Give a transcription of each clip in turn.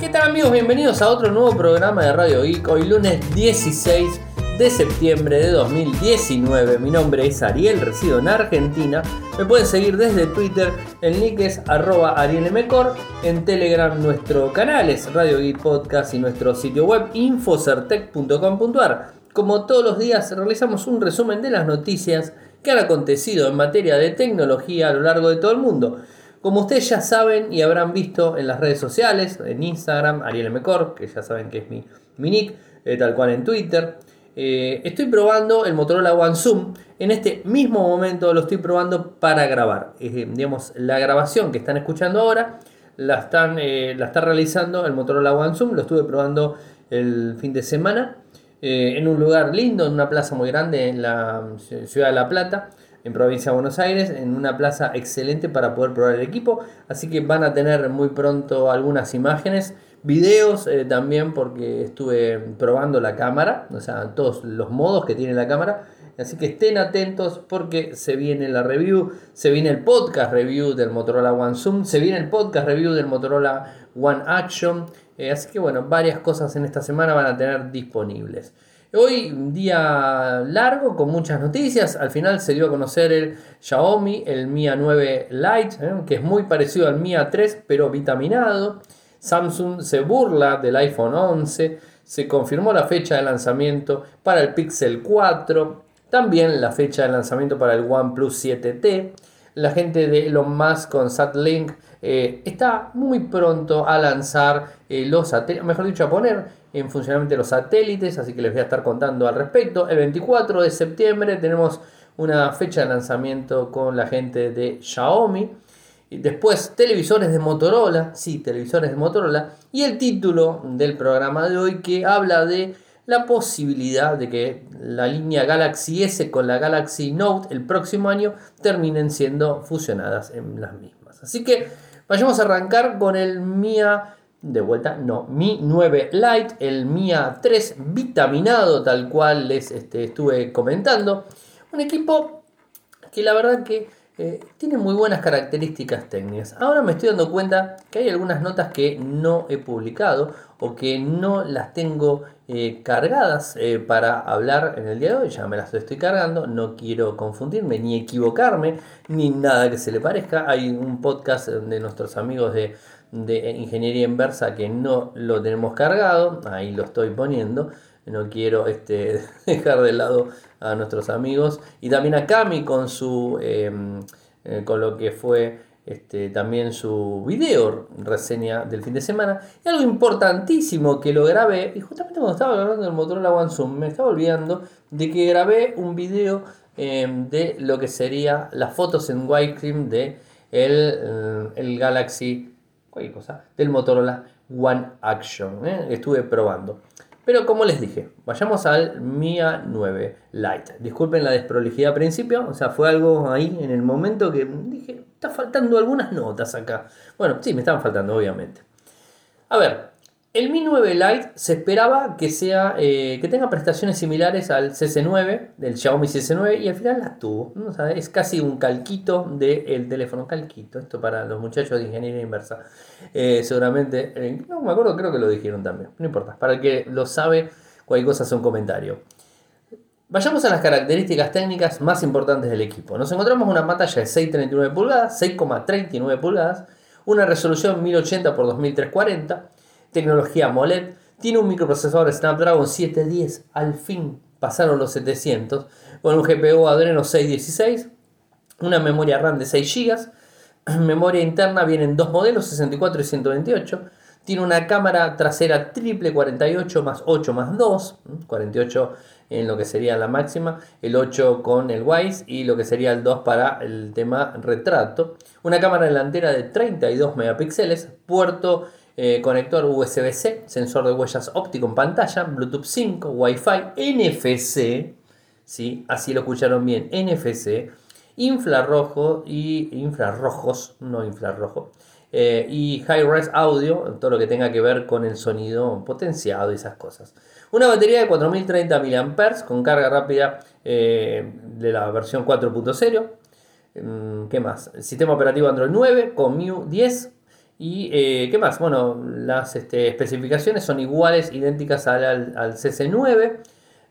¿Qué tal amigos? Bienvenidos a otro nuevo programa de Radio Geek. Hoy lunes 16 de septiembre de 2019. Mi nombre es Ariel, resido en Argentina. Me pueden seguir desde Twitter, el nick es arroba arielmcor. En Telegram nuestro canal es Radio Geek Podcast y nuestro sitio web infocertec.com.ar. Como todos los días realizamos un resumen de las noticias que han acontecido en materia de tecnología a lo largo de todo el mundo. Como ustedes ya saben y habrán visto en las redes sociales, en Instagram, Ariel Mecor, que ya saben que es mi, mi nick, eh, tal cual en Twitter, eh, estoy probando el Motorola One Zoom. En este mismo momento lo estoy probando para grabar. Eh, digamos, la grabación que están escuchando ahora la, están, la está realizando el Motorola One Zoom. Lo estuve probando el fin de semana en un lugar lindo, en una plaza muy grande en la ciudad de La Plata en provincia de Buenos Aires, en una plaza excelente para poder probar el equipo. Así que van a tener muy pronto algunas imágenes, videos eh, también, porque estuve probando la cámara, o sea, todos los modos que tiene la cámara. Así que estén atentos porque se viene la review, se viene el podcast review del Motorola One Zoom, se viene el podcast review del Motorola One Action. Eh, así que bueno, varias cosas en esta semana van a tener disponibles. Hoy un día largo con muchas noticias. Al final se dio a conocer el Xiaomi, el Mi 9 Lite, ¿eh? que es muy parecido al Mi 3 pero vitaminado. Samsung se burla del iPhone 11. Se confirmó la fecha de lanzamiento para el Pixel 4. También la fecha de lanzamiento para el OnePlus 7T. La gente de Elon Musk con Satlink eh, está muy pronto a lanzar eh, los satélites, mejor dicho, a poner en funcionamiento los satélites, así que les voy a estar contando al respecto. El 24 de septiembre tenemos una fecha de lanzamiento con la gente de Xiaomi. Después televisores de Motorola, sí, televisores de Motorola. Y el título del programa de hoy que habla de la posibilidad de que la línea Galaxy S con la Galaxy Note el próximo año terminen siendo fusionadas en las mismas. Así que Vayamos a arrancar con el Mia, de vuelta, no, Mi 9 Lite, el Mia 3 vitaminado, tal cual les este, estuve comentando. Un equipo que la verdad que eh, tiene muy buenas características técnicas. Ahora me estoy dando cuenta que hay algunas notas que no he publicado o que no las tengo eh, cargadas eh, para hablar en el día de hoy. Ya me las estoy cargando, no quiero confundirme ni equivocarme ni nada que se le parezca. Hay un podcast de nuestros amigos de, de Ingeniería Inversa que no lo tenemos cargado, ahí lo estoy poniendo no quiero este, dejar de lado a nuestros amigos. Y también a Cami con su em, eh, con lo que fue este, también su video reseña del fin de semana. Y algo importantísimo que lo grabé y justamente cuando estaba hablando del Motorola One Zoom me estaba olvidando de que grabé un video em, de lo que sería las fotos en widescreen de el, eh, el Galaxy cualquier cosa del Motorola One Action ¿eh? estuve probando pero como les dije, vayamos al Mia 9 Lite. Disculpen la desprolijidad al principio, o sea, fue algo ahí en el momento que dije, está faltando algunas notas acá. Bueno, sí, me estaban faltando, obviamente. A ver, el Mi 9 Lite se esperaba que, sea, eh, que tenga prestaciones similares al CC9, del Xiaomi CC9, y al final las tuvo. es casi un calquito del teléfono. Calquito, esto para los muchachos de ingeniería inversa. Eh, seguramente, eh, no me acuerdo, creo que lo dijeron también. No importa, para el que lo sabe, cualquier cosa hace un comentario. Vayamos a las características técnicas más importantes del equipo. Nos encontramos una pantalla de 6,39 pulgadas, 6,39 pulgadas, una resolución 1080 x 2340 tecnología AMOLED, tiene un microprocesador Snapdragon 710, al fin pasaron los 700, con un GPU Adreno 616, una memoria RAM de 6 GB, memoria interna vienen dos modelos, 64 y 128, tiene una cámara trasera triple 48 más 8 más 2, 48 en lo que sería la máxima, el 8 con el WISE y lo que sería el 2 para el tema retrato. Una cámara delantera de 32 megapíxeles, puerto eh, conector USB-C, sensor de huellas óptico en pantalla, Bluetooth 5, Wi-Fi, NFC, ¿sí? así lo escucharon bien, NFC, infrarrojo y infrarrojos, no infrarrojo, eh, y high-res audio, todo lo que tenga que ver con el sonido potenciado y esas cosas. Una batería de 4030 mAh con carga rápida eh, de la versión 4.0. Mm, ¿Qué más? Sistema operativo Android 9 con MIU 10 ¿Y eh, qué más? Bueno, las este, especificaciones son iguales, idénticas al, al, CC9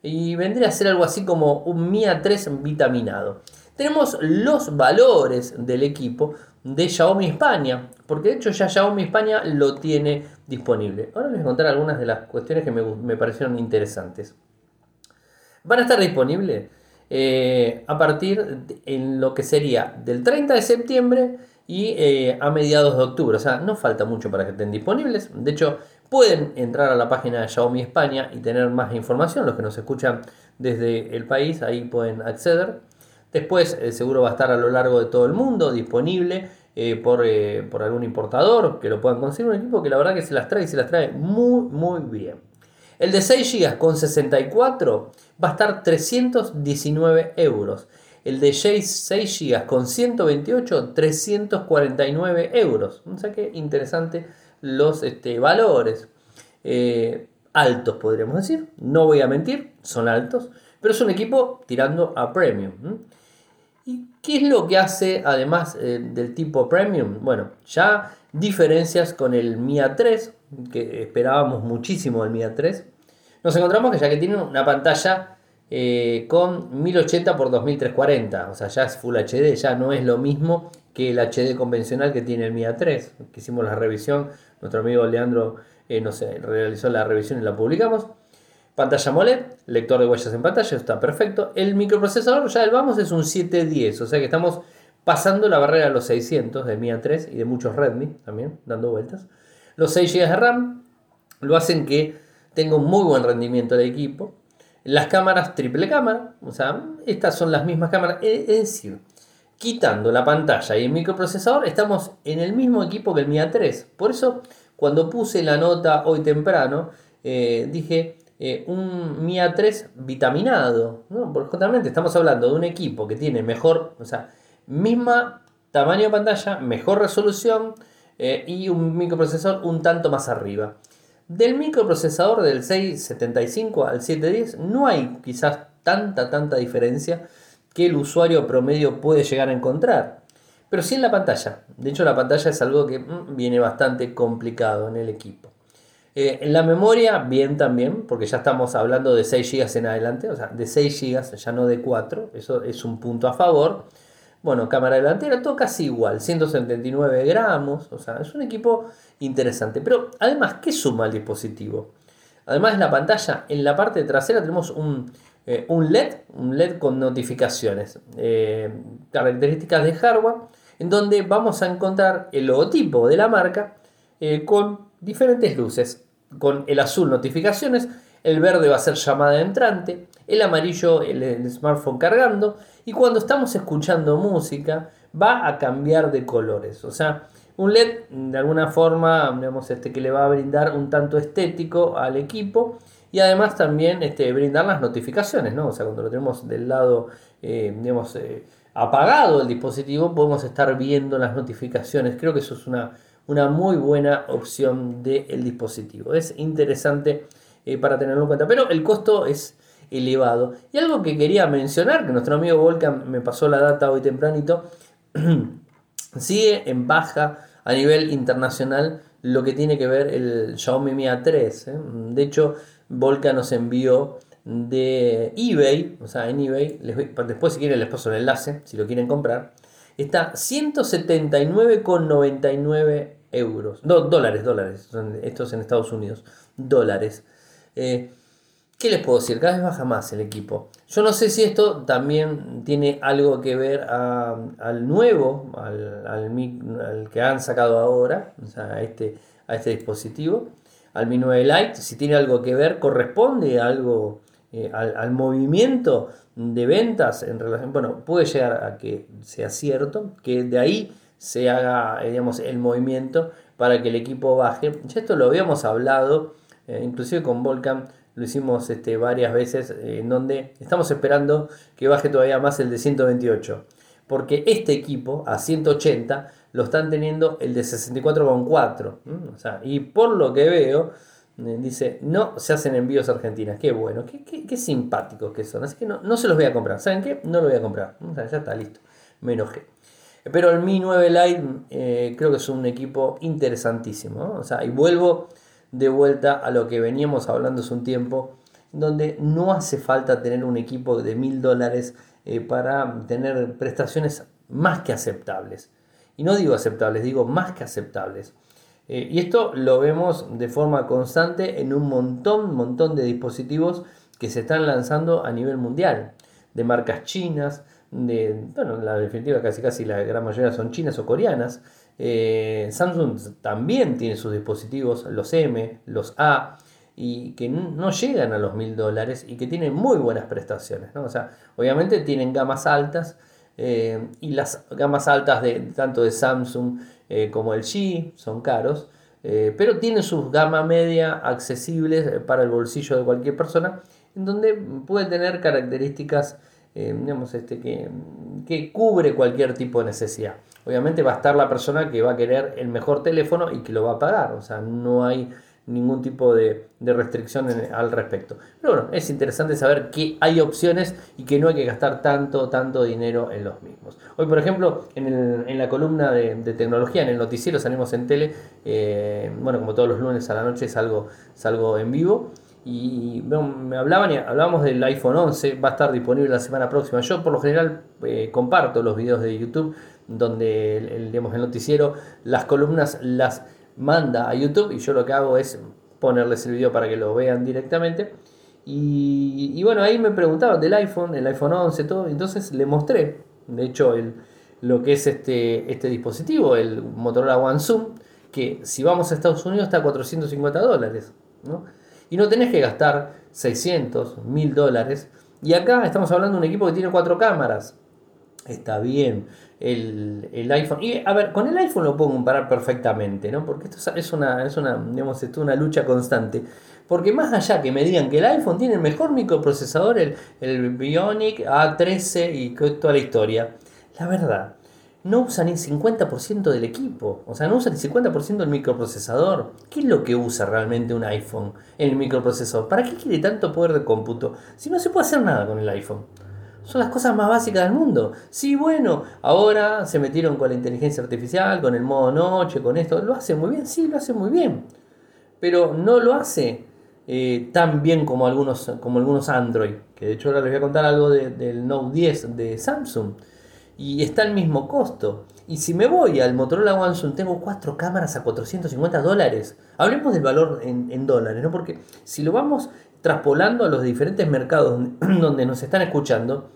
y vendría a ser algo así como un MIA 3 vitaminado. Tenemos los valores del equipo de Xiaomi España, porque de hecho ya Xiaomi España lo tiene disponible. Ahora les voy a contar algunas de las cuestiones que me, parecieron interesantes. Van a estar disponibles eh, a partir en lo que sería del 30 de septiembre y eh, a mediados de octubre. O sea, no falta mucho para que estén disponibles. De hecho, pueden entrar a la página de Xiaomi España y tener más información. Los que nos escuchan desde el país, ahí pueden acceder. Después, eh, seguro va a estar a lo largo de todo el mundo disponible eh, por, por, algún importador que lo puedan conseguir. Un equipo que la verdad que se las trae y se las trae muy, muy bien. El de 6 GB con 64 va a estar 319 euros. El de 6, GB con 128, 349 euros. O sea que interesante los este, valores. Eh, altos, podríamos decir. No voy a mentir, son altos. Pero es un equipo tirando a premium. ¿Y qué es lo que hace además eh, del tipo premium? Bueno, ya diferencias con el MIA 3, que esperábamos muchísimo del MIA 3. Nos encontramos que ya que tiene una pantalla eh, con 1080 x 2340. O sea, ya es Full HD, ya no es lo mismo que el HD convencional que tiene el MIA 3. Que hicimos la revisión, nuestro amigo Leandro eh, no sé, realizó la revisión y la publicamos. Pantalla AMOLED, lector de huellas en pantalla, está perfecto. El microprocesador, ya el vamos, es un 710, o sea que estamos pasando la barrera de los 600 de MIA 3 y de muchos Redmi también, dando vueltas. Los 6 GB de RAM lo hacen que tenga un muy buen rendimiento del equipo. Las cámaras triple cámara, o sea, estas son las mismas cámaras, es decir, quitando la pantalla y el microprocesador, estamos en el mismo equipo que el Mi A3. Por eso, cuando puse la nota hoy temprano, eh, dije eh, un Mi A3 vitaminado, ¿no? Porque justamente estamos hablando de un equipo que tiene mejor, o sea, misma tamaño de pantalla, mejor resolución eh, y un microprocesador un tanto más arriba. Del microprocesador del 675 al 710 no hay quizás tanta, tanta diferencia que el usuario promedio puede llegar a encontrar. Pero sí en la pantalla. De hecho la pantalla es algo que mm, viene bastante complicado en el equipo. Eh, en la memoria, bien también, porque ya estamos hablando de 6 GB en adelante, o sea, de 6 GB, ya no de 4, eso es un punto a favor. Bueno, cámara delantera, todo casi igual, 179 gramos, o sea, es un equipo interesante. Pero además, ¿qué suma el dispositivo? Además de la pantalla, en la parte trasera tenemos un, eh, LED, un LED con notificaciones, eh, características de hardware, en donde vamos a encontrar el logotipo de la marca eh, con diferentes luces, con el azul notificaciones, el verde va a ser llamada entrante, el amarillo el, smartphone cargando y cuando estamos escuchando música va a cambiar de colores. O sea, un LED de alguna forma digamos, este, que le va a brindar un tanto estético al equipo y además también este, brindar las notificaciones. ¿no? O sea, cuando lo tenemos del lado eh, digamos, eh, apagado el dispositivo podemos estar viendo las notificaciones. Creo que eso es una, una muy buena opción del dispositivo. Es interesante eh, para tenerlo en cuenta. Pero el costo es elevado. Y algo que quería mencionar, que nuestro amigo Volcan me pasó la data hoy tempranito, sigue en baja a nivel internacional lo que tiene que ver el Xiaomi Mi A3. ¿eh? De hecho, Volcan nos envió de eBay, o sea, en eBay, después si quieren les paso el enlace, si lo quieren comprar, está 179,99 euros, no, dólares, dólares, estos en Estados Unidos, dólares. Eh, ¿Qué les puedo decir? Cada vez baja más el equipo. Yo no sé si esto también tiene algo que ver al nuevo, al, al, que han sacado ahora, a este, a este dispositivo, al Mi 9 Lite, si tiene algo que ver, corresponde algo eh, al, movimiento de ventas en relación, bueno, puede llegar a que sea cierto, que de ahí se haga, digamos, el movimiento para que el equipo baje. Ya esto lo habíamos hablado eh, inclusive con Volcan lo hicimos este, varias veces, eh, en donde estamos esperando que baje todavía más el de 128. Porque este equipo a 180 lo están teniendo el de 64,4. O sea, y por lo que veo, eh, dice, no se hacen envíos a Argentina. Qué bueno, qué, simpáticos que son. Así que no, no, se los voy a comprar. ¿Saben qué? No lo voy a comprar. Sea, ya está listo. Me enojé. Pero el Mi 9 Lite eh, creo que es un equipo interesantísimo. O sea, y vuelvo de vuelta a lo que veníamos hablando hace un tiempo, donde no hace falta tener un equipo de mil dólares eh, para tener prestaciones más que aceptables. Y no digo aceptables, digo más que aceptables. Eh, y esto lo vemos de forma constante en un montón, montón de dispositivos que se están lanzando a nivel mundial, de marcas chinas, de, bueno, la definitiva casi casi la gran mayoría son chinas o coreanas. Eh, Samsung también tiene sus dispositivos, los M, los A, y que no llegan a los mil dólares y que tienen muy buenas prestaciones. O sea, obviamente tienen gamas altas eh, y las gamas altas de tanto de Samsung eh, como el G son caros, pero tienen sus gama media accesibles para el bolsillo de cualquier persona, en donde puede tener características digamos, este, que, que, cubre cualquier tipo de necesidad. Obviamente va a estar la persona que va a querer el mejor teléfono y que lo va a pagar, o sea, no hay ningún tipo de, restricción al respecto. Pero bueno, es interesante saber que hay opciones y que no hay que gastar tanto, tanto dinero en los mismos. Hoy, por ejemplo, en, el, en la columna de, de, tecnología, en el noticiero, salimos en tele, eh, bueno, como todos los lunes a la noche salgo, salgo en vivo y me hablaban y hablábamos del iPhone 11, va a estar disponible la semana próxima. Yo por lo general eh, comparto los videos de YouTube donde el, digamos, el noticiero las columnas las manda a YouTube y yo lo que hago es ponerles el video para que lo vean directamente. Y, bueno, ahí me preguntaban del iPhone, el iPhone 11, todo, entonces le mostré, de hecho, el, lo que es este, este dispositivo, el Motorola One Zoom, que si vamos a Estados Unidos está a 450 dólares. y no tenés que gastar 600, 1000 dólares. Y acá estamos hablando de un equipo que tiene cuatro cámaras. Está bien. El, iPhone. Y a ver, con el iPhone lo puedo comparar perfectamente, ¿no? Porque esto es una, es una, digamos, esto una lucha constante. Porque más allá que me digan que el iPhone tiene el mejor microprocesador, el, el Bionic A13 y toda la historia, la verdad no usa ni 50% del equipo, o sea, no usa ni 50% del microprocesador. ¿Qué es lo que usa realmente un iPhone el microprocesador? ¿Para qué quiere tanto poder de cómputo si no se puede hacer nada con el iPhone? Son las cosas más básicas del mundo. Sí, bueno, ahora se metieron con la inteligencia artificial, con el modo noche, con esto. ¿Lo hace muy bien? Sí, lo hace muy bien. Pero no lo hace eh, tan bien como algunos, como algunos Android. Que de hecho ahora les voy a contar algo del Note 10 de Samsung y está al mismo costo. Y si me voy al Motorola One Zoom, tengo cuatro cámaras a 450 dólares. Hablemos del valor en, dólares, ¿no? Porque si lo vamos traspolando a los diferentes mercados donde nos están escuchando,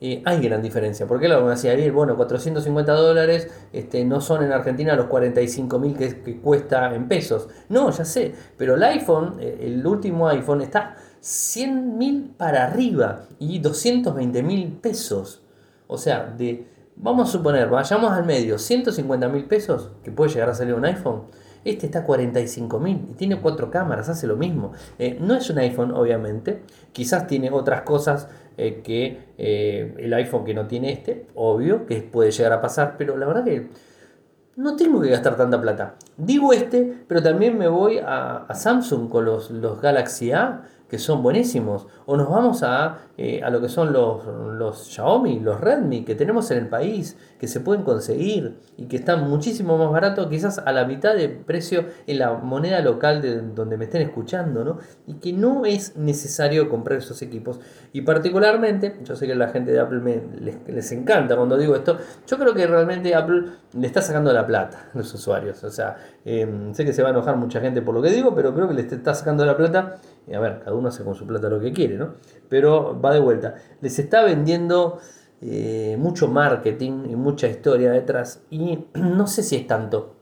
eh, hay gran diferencia. Porque lo decía Ariel, bueno, 450 dólares este, no son en Argentina los 45 mil que, que, cuesta en pesos. No, ya sé, pero el iPhone, eh, el último iPhone, está 100 mil para arriba y 220 mil pesos. O sea, de, vamos a suponer, vayamos al medio, 150 mil pesos, que puede llegar a salir un iPhone. Este está a 45 mil y tiene cuatro cámaras, hace lo mismo. Eh, no es un iPhone, obviamente. Quizás tiene otras cosas eh, que eh, el iPhone que no tiene este, obvio, que puede llegar a pasar, pero la verdad que no tengo que gastar tanta plata. Digo este, pero también me voy a, Samsung con los, los Galaxy A que son buenísimos. O nos vamos a, eh, a lo que son los, los Xiaomi, los Redmi que tenemos en el país, que se pueden conseguir y que están muchísimo más baratos, quizás a la mitad de precio en la moneda local de donde me estén escuchando, ¿no? Y que no es necesario comprar esos equipos. Y particularmente, yo sé que la gente de Apple me, les, encanta cuando digo esto, yo creo que realmente Apple le está sacando la plata a los usuarios. O sea, em, sé que se va a enojar mucha gente por lo que digo, pero creo que les está sacando la plata a ver, cada uno hace con su plata lo que quiere, ¿no? Pero va de vuelta. Les está vendiendo eh, mucho marketing y mucha historia detrás. Y no sé si es tanto.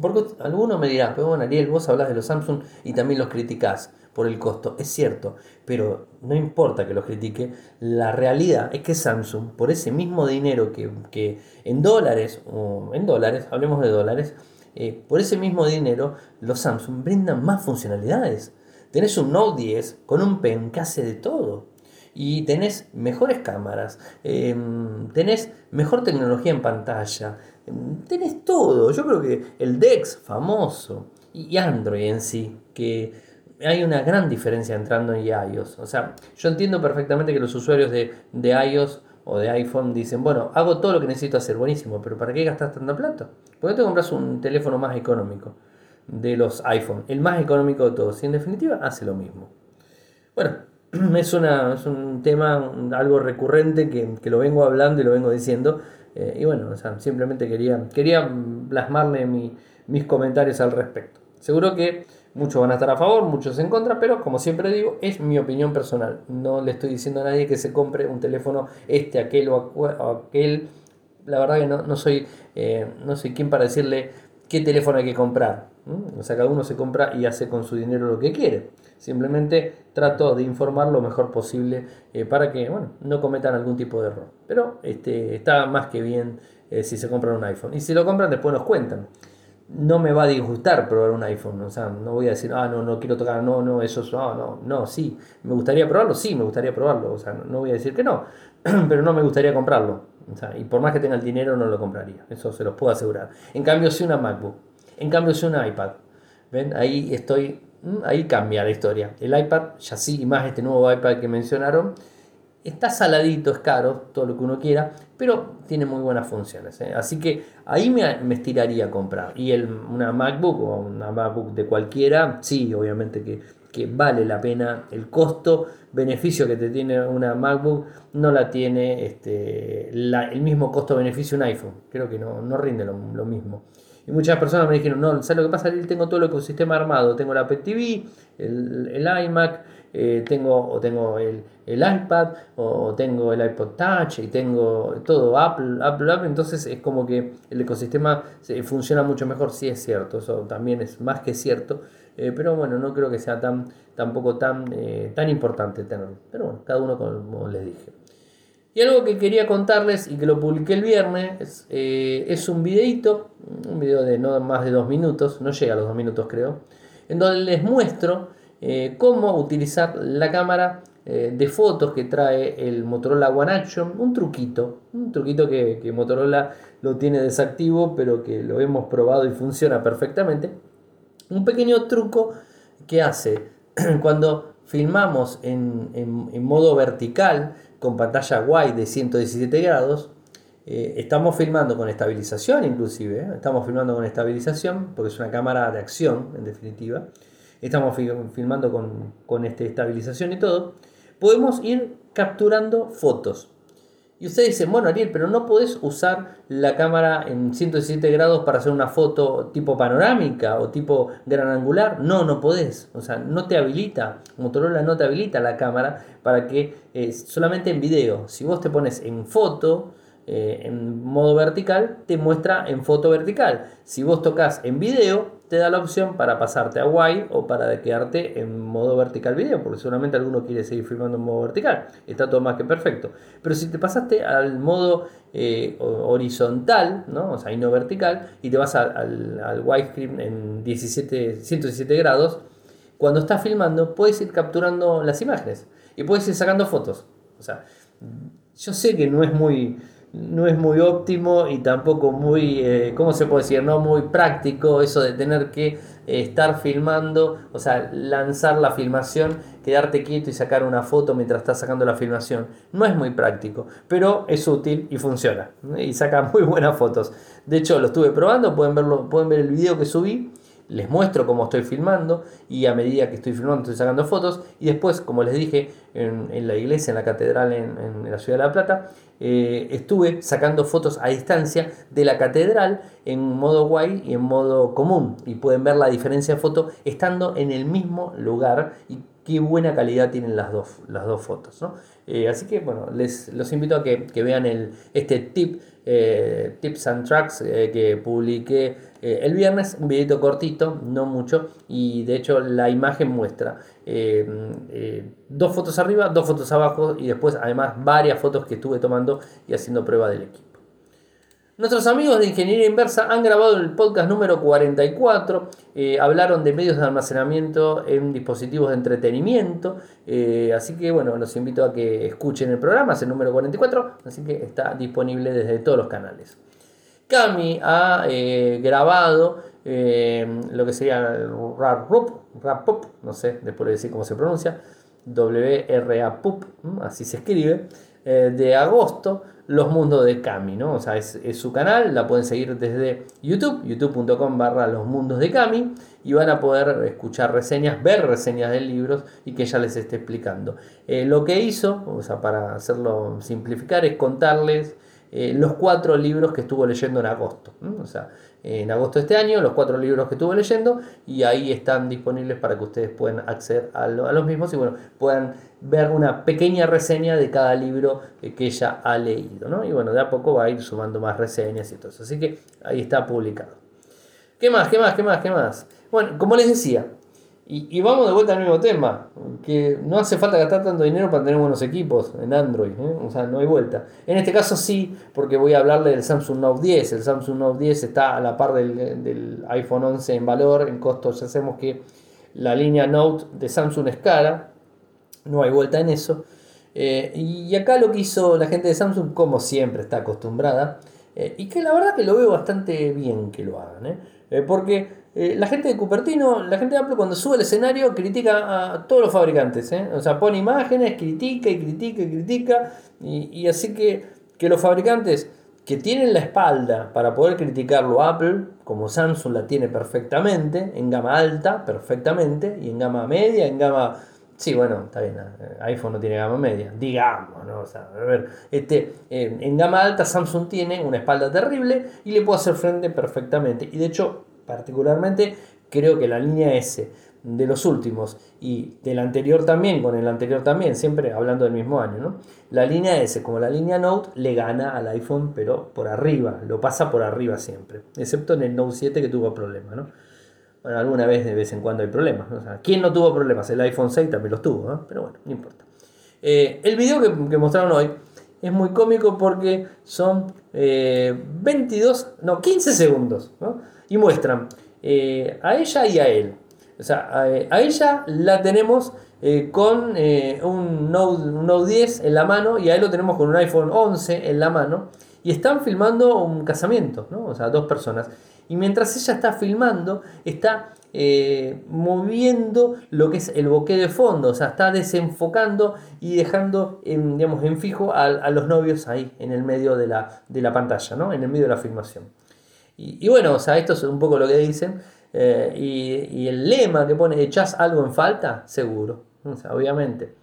Porque alguno me dirá, pero bueno, Ariel, vos hablas de los Samsung y también los criticás por el costo. Es cierto, pero no importa que los critique. La realidad es que Samsung, por ese mismo dinero que, en dólares, o en dólares, hablemos de dólares, eh, por ese mismo dinero, los Samsung brindan más funcionalidades. Tenés un Note 10 con un pen que hace de todo. Y tenés mejores cámaras, em, tenés mejor tecnología en pantalla, em, tenés todo. Yo creo que el DeX famoso y Android en sí, que hay una gran diferencia entre Android y iOS. O sea, yo entiendo perfectamente que los usuarios de, de iOS o de iPhone dicen, bueno, hago todo lo que necesito hacer, buenísimo, pero ¿para qué gastas tanta plata? ¿Por qué te compras un teléfono más económico de los iPhone? El más económico de todos. Y en definitiva hace lo mismo. Bueno, es, una, es un tema, algo recurrente que, lo vengo hablando y lo vengo diciendo. Eh, y bueno, simplemente quería, quería plasmarle mis comentarios al respecto. Seguro que muchos van a estar a favor, muchos en contra, pero como siempre digo, es mi opinión personal. No le estoy diciendo a nadie que se compre un teléfono este, aquel o aquel. La verdad que no, soy, eh, no soy quien para decirle qué teléfono hay que comprar. O sea, cada uno se compra y hace con su dinero lo que quiere. Simplemente trato de informar lo mejor posible eh, para que bueno, no cometan algún tipo de error. Pero este, está más que bien eh, si se compran un iPhone. Y si lo compran, después nos cuentan. No me va a disgustar probar un iPhone. O sea, no voy a decir, ah, no, no quiero tocar, no, no, eso, no, no, no, sí. ¿Me gustaría probarlo? Sí, me gustaría probarlo. O sea, no voy a decir que no, pero no me gustaría comprarlo. Y por más que tenga el dinero, no lo compraría. Eso se los puedo asegurar. En cambio, si una MacBook. En cambio, si un iPad. ¿Ven? Ahí estoy Mm, ahí cambia la historia. El iPad, ya sí, y más este nuevo iPad que mencionaron, está saladito, es caro, todo lo que uno quiera, pero tiene muy buenas funciones. ¿eh? Así que ahí me, estiraría a comprar. Y el, una MacBook o una MacBook de cualquiera, sí, obviamente que, que vale la pena. El costo, beneficio que te tiene una MacBook no la tiene este, el mismo costo-beneficio un iPhone. Creo que no, no rinde lo, mismo. Y muchas personas me dijeron, no, ¿sabes lo que pasa? Tengo todo el ecosistema armado. Tengo la Apple TV, el, iMac, eh, tengo, o tengo el, iPad, o, tengo el iPod Touch, y tengo todo Apple, Apple, Apple. Entonces es como que el ecosistema funciona mucho mejor. Sí es cierto, eso también es más que cierto. Eh, pero bueno, no creo que sea tan, tampoco tan, eh, tan importante tenerlo. Pero bueno, cada uno como les dije. Y algo que quería contarles y que lo publiqué el viernes eh, es un videito, un video de no más de dos minutos, no llega a los dos minutos creo, en donde les muestro eh, cómo utilizar la cámara eh, de fotos que trae el Motorola One Action, un truquito, un truquito que, Motorola lo tiene desactivo pero que lo hemos probado y funciona perfectamente. Un pequeño truco que hace cuando filmamos en, modo vertical, con pantalla wide de 117 grados. Eh, estamos filmando con estabilización inclusive, estamos filmando con estabilización porque es una cámara de acción en definitiva. Estamos filmando con, con este, estabilización y todo. Podemos ir capturando fotos. Y ustedes dicen, bueno Ariel, pero no podés usar la cámara en 117 grados para hacer una foto tipo panorámica o tipo gran angular. No, no podés. O sea, no te habilita. Motorola no te habilita la cámara para que eh, solamente en video. Si vos te pones en foto, eh, en modo vertical, te muestra en foto vertical. Si vos tocas en video, te da la opción para pasarte a wide o para quedarte en modo vertical video, porque seguramente alguno quiere seguir filmando en modo vertical. Está todo más que perfecto. Pero si te pasaste al modo eh, horizontal, ¿no? o sea, y no vertical, y te vas al, al, widescreen en 17, 117 grados, cuando estás filmando puedes ir capturando las imágenes y puedes ir sacando fotos. O sea, yo sé que no es muy no es muy óptimo y tampoco muy, eh, ¿cómo se puede decir? No muy práctico eso de tener que eh, estar filmando, o sea, lanzar la filmación, quedarte quieto y sacar una foto mientras estás sacando la filmación. No es muy práctico, pero es útil y funciona. Y saca muy buenas fotos. De hecho, lo estuve probando, pueden, verlo, pueden ver el video que subí les muestro cómo estoy filmando y a medida que estoy filmando estoy sacando fotos y después, como les dije, en, la iglesia, en la catedral en, la ciudad de La Plata, eh, estuve sacando fotos a distancia de la catedral en modo wide y en modo común y pueden ver la diferencia de foto estando en el mismo lugar y qué buena calidad tienen las dos, las dos fotos. Eh, así que bueno, les los invito a que, vean el, este tip, eh, tips and tracks que publiqué eh, el viernes, un videito cortito, no mucho, y de hecho la imagen muestra eh, eh, dos fotos arriba, dos fotos abajo y después además varias fotos que estuve tomando y haciendo prueba del equipo. Nuestros amigos de Ingeniería Inversa han grabado el podcast número 44, hablaron de medios de almacenamiento en dispositivos de entretenimiento, así que bueno, los invito a que escuchen el programa, es el número 44, así que está disponible desde todos los canales. Cami ha eh, grabado eh, lo que sería rap pop, no sé, después de decir cómo se pronuncia, W-R-A-Pup, así se escribe. eh, de agosto, Los Mundos de Cami, ¿no? O sea, es, su canal, la pueden seguir desde YouTube, youtube.com barra Los Mundos de Cami, y van a poder escuchar reseñas, ver reseñas de libros y que ella les esté explicando. Eh, lo que hizo, o sea, para hacerlo simplificar, es contarles eh, los cuatro libros que estuvo leyendo en agosto. O sea, en agosto de este año, los cuatro libros que estuve leyendo y ahí están disponibles para que ustedes puedan acceder a, los mismos y bueno, puedan ver una pequeña reseña de cada libro que ella ha leído. ¿no? Y bueno, de a poco va a ir sumando más reseñas y todo. Así que ahí está publicado. ¿Qué más? ¿Qué más? ¿Qué más? ¿Qué más? Bueno, como les decía, y, vamos de vuelta al mismo tema, que no hace falta gastar tanto dinero para tener buenos equipos en Android, ¿eh? o sea, no hay vuelta. En este caso sí, porque voy a hablarle del Samsung Note 10. El Samsung Note 10 está a la par del, iPhone 11 en valor, en costos. Ya sabemos que la línea Note de Samsung es cara, no hay vuelta en eso. Eh, y acá lo que hizo la gente de Samsung, como siempre está acostumbrada, eh, y que la verdad que lo veo bastante bien que lo hagan, porque eh, la gente de Cupertino, la gente de Apple cuando sube al escenario critica a todos los fabricantes. O sea, pone imágenes, critica y critica y critica. Y, así que, que los fabricantes que tienen la espalda para poder criticarlo Apple, como Samsung la tiene perfectamente, en gama alta, perfectamente, y en gama media, en gama... Sí, bueno, está bien, eh, iPhone no tiene gama media, digamos, ¿no? O sea, a ver, este, en gama alta Samsung tiene una espalda terrible y le puede hacer frente perfectamente. Y de hecho, particularmente creo que la línea S de los últimos y del anterior también, con el anterior también, siempre hablando del mismo año, ¿no? La línea S como la línea Note le gana al iPhone, pero por arriba, lo pasa por arriba siempre, excepto en el Note 7 que tuvo problemas, ¿no? Alguna vez de vez en cuando hay problemas, ¿no? ¿quién no tuvo problemas? El iPhone 6 también los tuvo. Pero bueno, no importa. Eh, el video que, mostraron hoy es muy cómico porque son 22, eh, no, 15 segundos, ¿no? y muestran eh, a ella y a él. O sea, a, ella la tenemos eh, con eh, un, Note, 10 en la mano y a él lo tenemos con un iPhone 11 en la mano y están filmando un casamiento, ¿no? O sea, dos personas. Y mientras ella está filmando, está moviendo lo que es el boque de fondo, o sea, está desenfocando y dejando, en, digamos, en fijo a, los novios ahí, en el medio de la, de la pantalla, ¿no? En el medio de la filmación. Y, bueno, o sea, esto es un poco lo que dicen. Eh, y, el lema que pone, ¿echás algo en falta? Seguro, o sea, obviamente.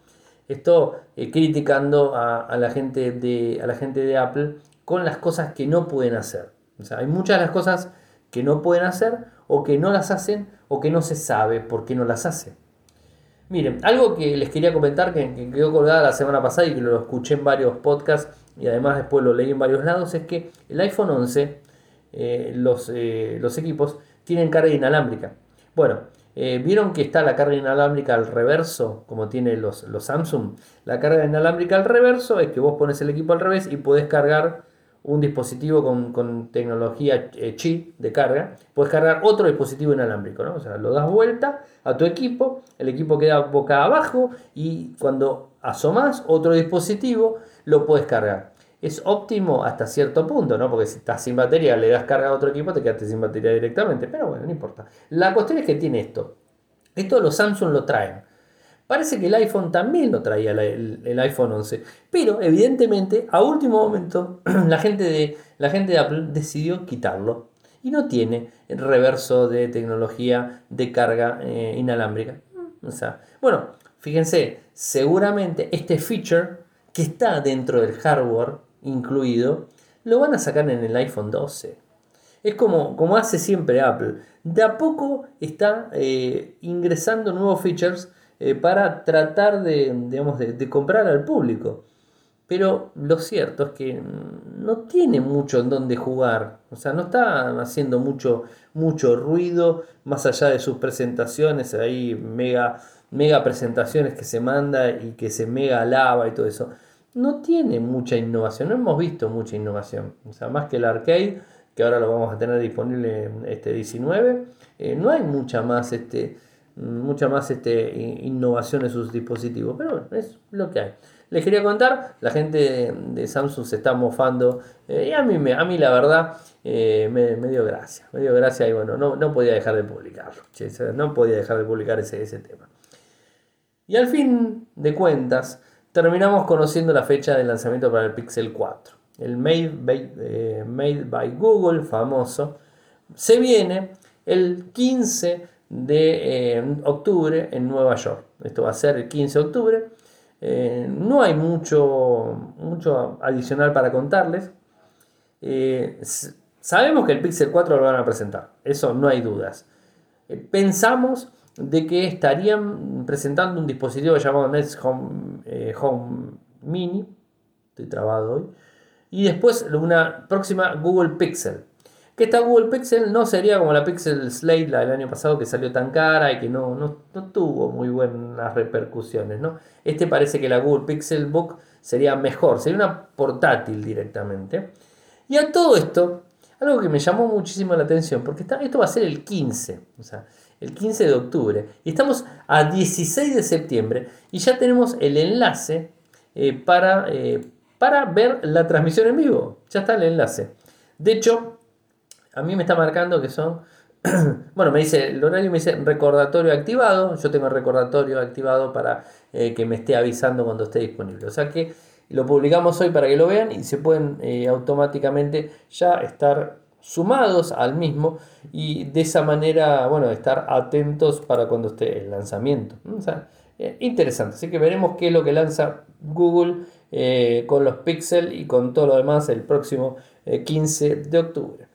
Esto eh, criticando a, la gente de, a la gente de Apple con las cosas que no pueden hacer. O sea, hay muchas de las cosas que no pueden hacer o que no las hacen o que no se sabe por qué no las hacen. Miren, algo que les quería comentar que, que, quedó colgada la semana pasada y que lo escuché en varios podcasts y además después lo leí en varios lados es que el iPhone 11 eh, los, eh, los, equipos tienen carga inalámbrica. Bueno, eh, vieron que está la carga inalámbrica al reverso, como tiene los, los, Samsung. La carga inalámbrica al reverso es que vos pones el equipo al revés y podés cargar un dispositivo con, tecnología chip de carga. Puedes cargar otro dispositivo inalámbrico, ¿no? O sea, lo das vuelta a tu equipo, el equipo queda boca abajo y cuando asomas otro dispositivo lo puedes cargar es óptimo hasta cierto punto, ¿no? Porque si estás sin batería, le das carga a otro equipo, te quedaste sin batería directamente. Pero bueno, no importa. La cuestión es que tiene esto. Esto los Samsung lo traen. Parece que el iPhone también lo traía el, iPhone 11. Pero evidentemente, a último momento, la gente de, la gente de Apple decidió quitarlo. Y no tiene el reverso de tecnología de carga eh, inalámbrica. O sea, bueno, fíjense, seguramente este feature que está dentro del hardware incluido, lo van a sacar en el iPhone 12. Es como, como hace siempre Apple. De a poco está eh, ingresando nuevos features eh, para tratar de, digamos, de, comprar al público. Pero lo cierto es que no tiene mucho en donde jugar. O sea, no está haciendo mucho, mucho ruido más allá de sus presentaciones, ahí mega, mega presentaciones que se manda y que se mega alaba y todo eso no tiene mucha innovación, no hemos visto mucha innovación. O sea, más que el arcade, que ahora lo vamos a tener disponible este 19, eh, no hay mucha más, este, mucha más este, innovación en sus dispositivos, pero bueno, es lo que hay. Les quería contar, la gente de, Samsung se está mofando eh, y a mí, a mí la verdad eh, me, dio gracia, me dio gracia y bueno, no, no podía dejar de publicarlo, no podía dejar de publicar ese, ese tema. Y al fin de cuentas, terminamos conociendo la fecha de lanzamiento para el Pixel 4. El Made by, eh, Made by Google, famoso, se viene el 15 de eh, octubre en Nueva York. Esto va a ser el 15 de octubre. Eh, no hay mucho, mucho adicional para contarles. sabemos que el Pixel 4 lo van a presentar, eso no hay dudas. pensamos de que estarían presentando un dispositivo llamado Nest Home, eh, Home Mini, estoy trabado hoy, y después una próxima Google Pixel. Que esta Google Pixel no sería como la Pixel Slate la del año pasado que salió tan cara y que no, no, no tuvo muy buenas repercusiones. ¿no? Este parece que la Google Pixel Book sería mejor, sería una portátil directamente. Y a todo esto, algo que me llamó muchísimo la atención, porque esto va a ser el 15. O sea, el 15 de octubre. Y estamos a 16 de septiembre y ya tenemos el enlace eh, para, eh, para ver la transmisión en vivo. Ya está el enlace. De hecho, a mí me está marcando que son... bueno, me dice, el horario me dice recordatorio activado. Yo tengo el recordatorio activado para eh, que me esté avisando cuando esté disponible. O sea que lo publicamos hoy para que lo vean y se pueden automáticamente ya estar sumados al mismo y de esa manera, bueno, estar atentos para cuando esté el lanzamiento. O sea, eh, interesante, así que veremos qué es lo que lanza Google eh, con los Pixel y con todo lo demás el próximo 15 eh, de octubre.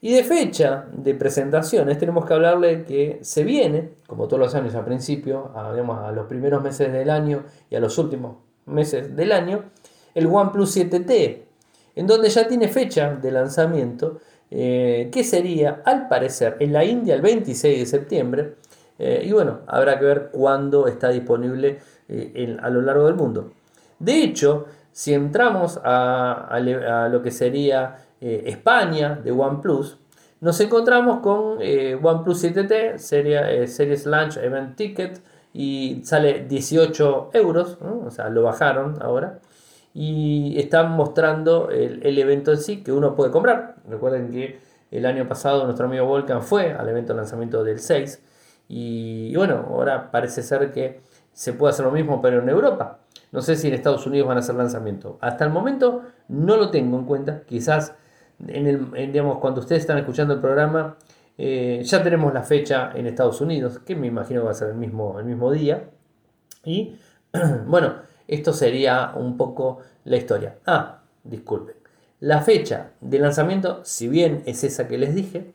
Y de fecha de presentaciones tenemos que hablarle que se viene, como todos los años al principio, a, a los primeros meses del año y a los últimos meses del año, el OnePlus 7T, en donde ya tiene fecha de lanzamiento eh, que sería, al parecer, en la India el 26 de septiembre. Eh, y bueno, habrá que ver cuándo está disponible eh, a lo largo del mundo. De hecho, si entramos a, lo que sería España de OnePlus, nos encontramos con OnePlus 7T, serie, Series Launch Event Ticket, y sale 18 euros, o sea, lo bajaron ahora y están mostrando el, evento en sí que uno puede comprar. Recuerden que el año pasado nuestro amigo Volcan fue al evento de lanzamiento del 6 y, bueno, ahora parece ser que se puede hacer lo mismo pero en Europa. No sé si en Estados Unidos van a hacer lanzamiento. Hasta el momento no lo tengo en cuenta. Quizás en el, digamos, cuando ustedes están escuchando el programa eh, ya tenemos la fecha en Estados Unidos, que me imagino va a ser el mismo, el mismo día. Y bueno, esto sería un poco la historia. Ah, disculpen. La fecha de lanzamiento, si bien es esa que les dije,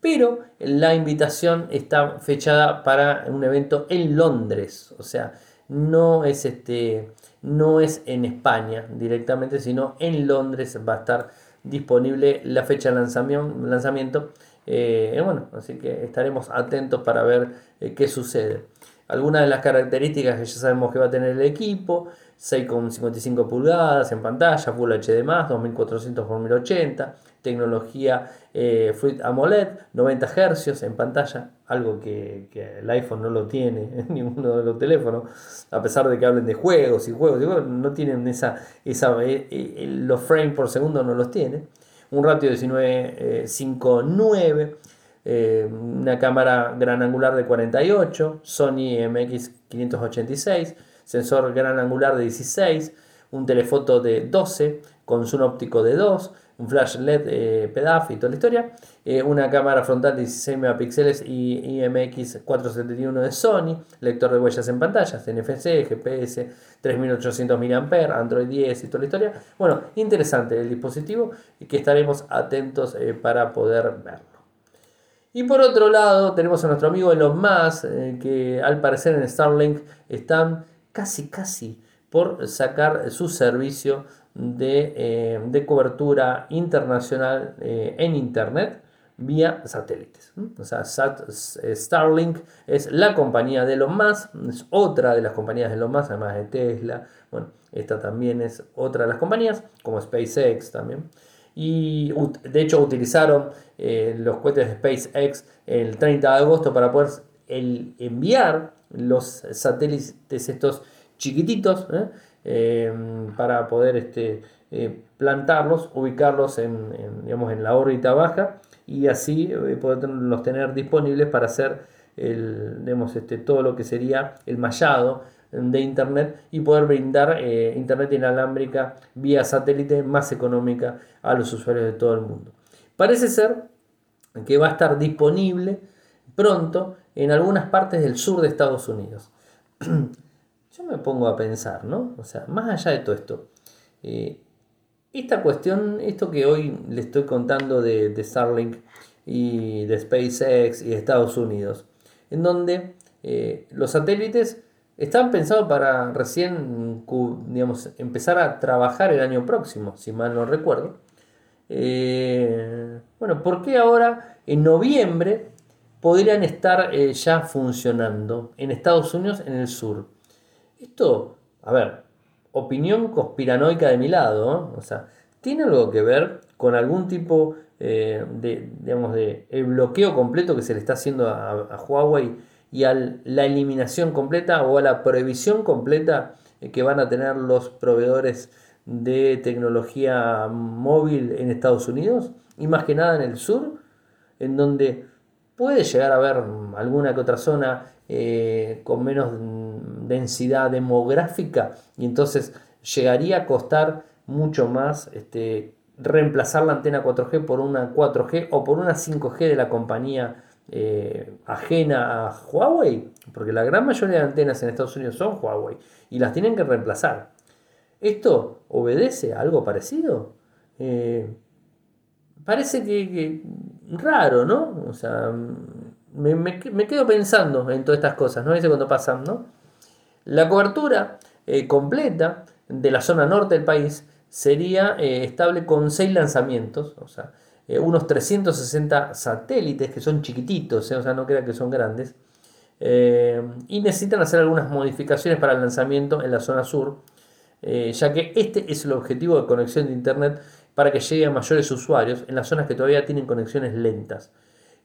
pero la invitación está fechada para un evento en Londres. O sea, no es este. No es en España directamente, sino en Londres va a estar disponible la fecha de lanzamiento. lanzamiento eh, bueno, así que estaremos atentos para ver eh, qué sucede. Algunas de las características que ya sabemos que va a tener el equipo, 6,55 pulgadas en pantalla, Full HD+, 2400 x 1080, tecnología eh, Fluid AMOLED, 90 Hz en pantalla, algo que, el iPhone no lo tiene en ninguno de los teléfonos, a pesar de que hablen de juegos y juegos, no tienen esa, esa eh, eh, los frames por segundo no los tiene, un ratio de 19.59 eh, una cámara gran angular de 48, Sony MX586, sensor gran angular de 16, un telefoto de 12 con zoom óptico de 2, un flash LED eh, y toda la historia, eh, una cámara frontal de 16 megapíxeles y IMX471 de Sony, lector de huellas en pantallas, NFC, GPS, 3800 mAh, Android 10 y toda la historia. Bueno, interesante el dispositivo y que estaremos atentos para poder verlo. Y por otro lado, tenemos a nuestro amigo Elon Musk, eh, que al parecer en Starlink están casi, casi por sacar su servicio de, eh, cobertura internacional eh, en Internet vía satélites. O sea, Starlink es la compañía de Elon Musk, es otra de las compañías de Elon Musk, además de Tesla. Bueno, esta también es otra de las compañías, como SpaceX también y de hecho utilizaron eh, los cohetes de SpaceX el 30 de agosto para poder enviar los satélites estos chiquititos ¿eh? Em, para poder este, eh, plantarlos, ubicarlos en, digamos, en la órbita baja y así poderlos tener disponibles para hacer el, este, todo lo que sería el mallado de Internet y poder brindar eh, Internet inalámbrica vía satélite más económica a los usuarios de todo el mundo. Parece ser que va a estar disponible pronto en algunas partes del sur de Estados Unidos. Yo me pongo a pensar, ¿no? O sea, más allá de todo esto, eh, esta cuestión, esto que hoy le estoy contando de, de Starlink y de SpaceX y de Estados Unidos, en donde eh, los satélites están pensados para recién digamos, empezar a trabajar el año próximo, si mal no recuerdo. Eh, bueno, ¿por qué ahora en noviembre podrían estar ya funcionando en Estados Unidos en el sur? Esto, a ver, opinión conspiranoica de mi lado, o sea, tiene algo que ver con algún tipo de, digamos, de el bloqueo completo que se le está haciendo a Huawei y a la eliminación completa o a la prohibición completa que van a tener los proveedores de tecnología móvil en Estados Unidos y más que nada en el sur, en donde puede llegar a haber alguna que otra zona eh, con menos densidad demográfica y entonces llegaría a costar mucho más este, reemplazar la antena 4G por una 4G o por una 5G de la compañía eh, ajena a Huawei, porque la gran mayoría de antenas en Estados Unidos son Huawei y las tienen que reemplazar. ¿Esto obedece a algo parecido? Eh, parece que, raro, ¿no? O sea, me, quedo pensando en todas estas cosas, ¿no? Ese cuando pasan, ¿no? La cobertura eh, completa de la zona norte del país sería estable con seis lanzamientos, o sea, eh, unos 360 satélites que son chiquititos, eh, o sea, no crean que son grandes, eh, y necesitan hacer algunas modificaciones para el lanzamiento en la zona sur, ya que este es el objetivo de conexión de Internet para que llegue a mayores usuarios en las zonas que todavía tienen conexiones lentas.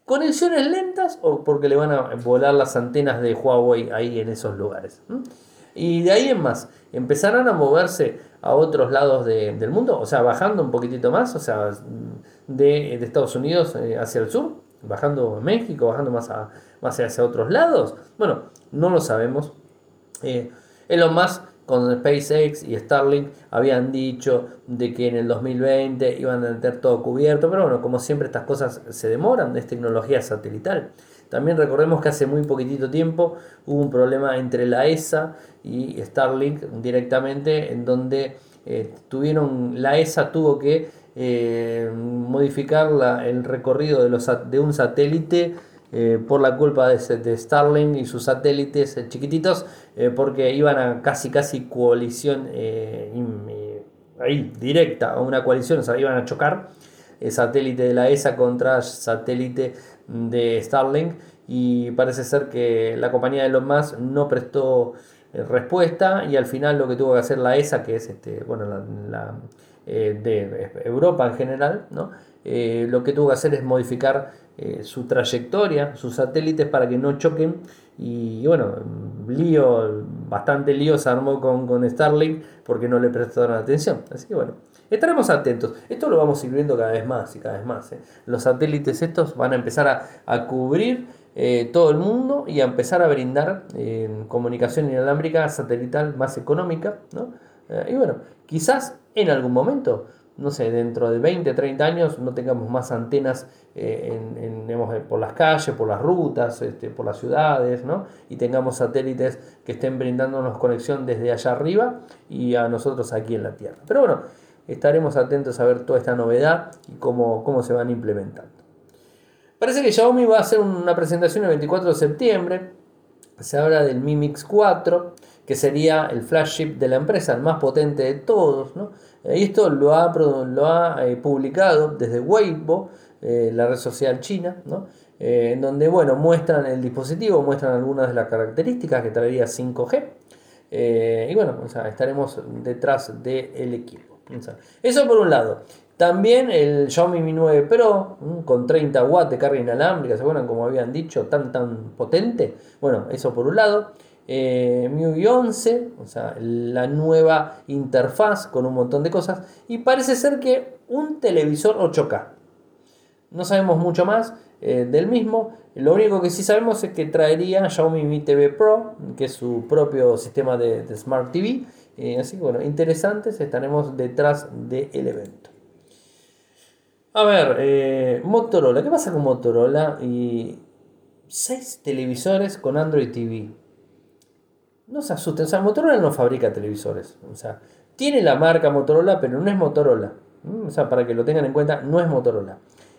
¿Conexiones lentas o porque le van a volar las antenas de Huawei ahí en esos lugares? Y de ahí en más, empezarán a moverse a otros lados del mundo, o sea, bajando un poquitito más, o sea, de, Estados Unidos eh, hacia el sur, bajando a México, bajando más, a, más hacia otros lados. Bueno, no lo sabemos. Eh, lo más con SpaceX y Starlink habían dicho de que en el 2020 iban a tener todo cubierto, pero bueno, como siempre estas cosas se demoran, es tecnología satelital. También recordemos que hace muy poquitito tiempo hubo un problema entre la ESA y Starlink directamente, en donde eh, tuvieron, la ESA tuvo que eh, modificar el recorrido de, los, de un satélite eh, por la culpa de, Starlink y sus satélites chiquititos, porque iban a casi casi coalición ahí directa, a una coalición, o sea, iban a chocar satélite de la ESA contra satélite de Starlink y parece ser que la compañía de Elon Musk no prestó eh, respuesta y al final lo que tuvo que hacer la ESA, que es este, bueno, la, eh, de Europa en general, ¿no? Eh, lo que tuvo que hacer es modificar su trayectoria, sus satélites para que no choquen y bueno, lío, bastante lío se armó con, con Starlink porque no le prestaron atención. Así que bueno, Estaremos atentos. Esto lo vamos a ir viendo cada vez más y cada vez más. ¿eh? Los satélites estos van a empezar a, cubrir eh, todo el mundo y a empezar a brindar eh, comunicación inalámbrica satelital más económica. y bueno, quizás en algún momento, no sé, dentro de 20, 30 años no tengamos más antenas en, por las calles, por las rutas, este, por las ciudades, ¿no? y tengamos satélites que estén brindándonos conexión desde allá arriba y a nosotros aquí en la Tierra. Pero bueno, estaremos atentos a ver toda esta novedad y cómo, cómo se van implementando. Parece que Xiaomi va a hacer una presentación el 24 de septiembre. Se habla del Mi Mix 4, que sería el flagship de la empresa, el más potente de todos. Y esto lo ha, eh, publicado desde Weibo, eh, la red social china, eh, en donde bueno, muestran el dispositivo, muestran algunas de las características que traería 5G. y bueno, estaremos detrás del equipo. Eso por un lado. También el Xiaomi Mi 9 Pro con 30 watts de carga inalámbrica, ¿se acuerdan como habían dicho? Tan tan potente. Bueno, eso por un lado. Eh, MIUI 11, o sea, la nueva interfaz con un montón de cosas. Y parece ser que un televisor 8K. No sabemos mucho más eh, del mismo. Lo único que sí sabemos es que traería Xiaomi Mi TV Pro, que es su propio sistema de, Smart TV. Eh, así que bueno, interesantes, estaremos detrás del evento. A ver, eh, Motorola, ¿qué pasa con Motorola? Y 6 televisores con Android TV. No se asusten, o sea, Motorola no fabrica televisores. O sea, tiene la marca Motorola, pero no es Motorola. O sea, para que lo tengan en cuenta, no es Motorola.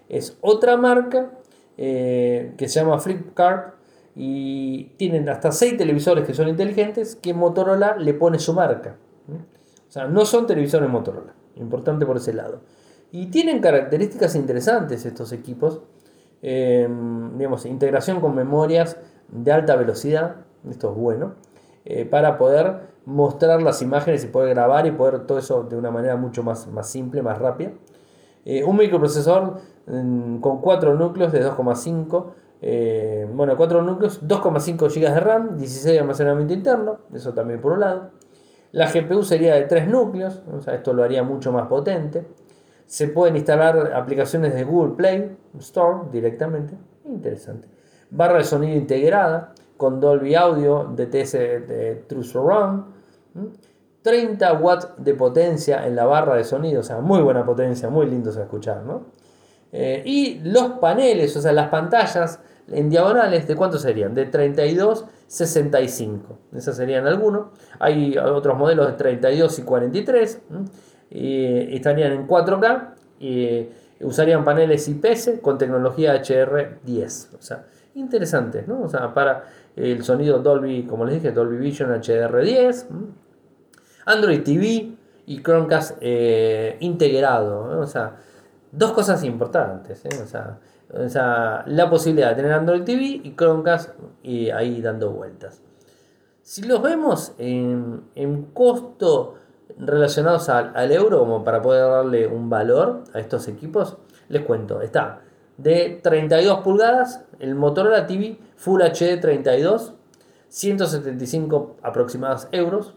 Es otra marca eh, que se llama Flipkart y tienen hasta 6 televisores que son inteligentes que Motorola le pone su marca. O sea, no son televisores Motorola. Importante por ese lado. Y tienen características interesantes estos equipos. Em, digamos, integración con memorias de alta velocidad. Esto es bueno. Eh, para poder mostrar las imágenes y poder grabar y poder todo eso de una manera mucho más, más simple, más rápida. Eh, un microprocesador mm, con 4 núcleos de 2,5. Eh, bueno, 4 núcleos, 2,5 GB de RAM, 16 de almacenamiento interno. Eso también por un lado. La GPU sería de 3 núcleos, esto lo haría mucho más potente. Se pueden instalar aplicaciones de Google Play Store directamente. Interesante. Barra de sonido integrada con Dolby Audio, DTS de True Surround. 30 watts de potencia en la barra de sonido, o sea, muy buena potencia, muy lindo de escuchar, ¿no? Eh, y los paneles, o sea, las pantallas en diagonales, ¿de cuánto serían? De 32, 65. Esos serían algunos. Hay otros modelos de 32 y 43 y estarían en 4K y usarían paneles IPS con tecnología HR10. O sea, interesantes, ¿no? O sea, para el sonido Dolby, como les dije, Dolby Vision HDR10, Android TV y Chromecast eh, integrado. O sea, dos cosas importantes. ¿eh? O, sea, la posibilidad de tener Android TV y Chromecast y ahí dando vueltas. Si los vemos en, en costo relacionados al, euro, como para poder darle un valor a estos equipos, les cuento, está de 32 pulgadas, el Motorola TV Full HD 32, 175 aproximados euros.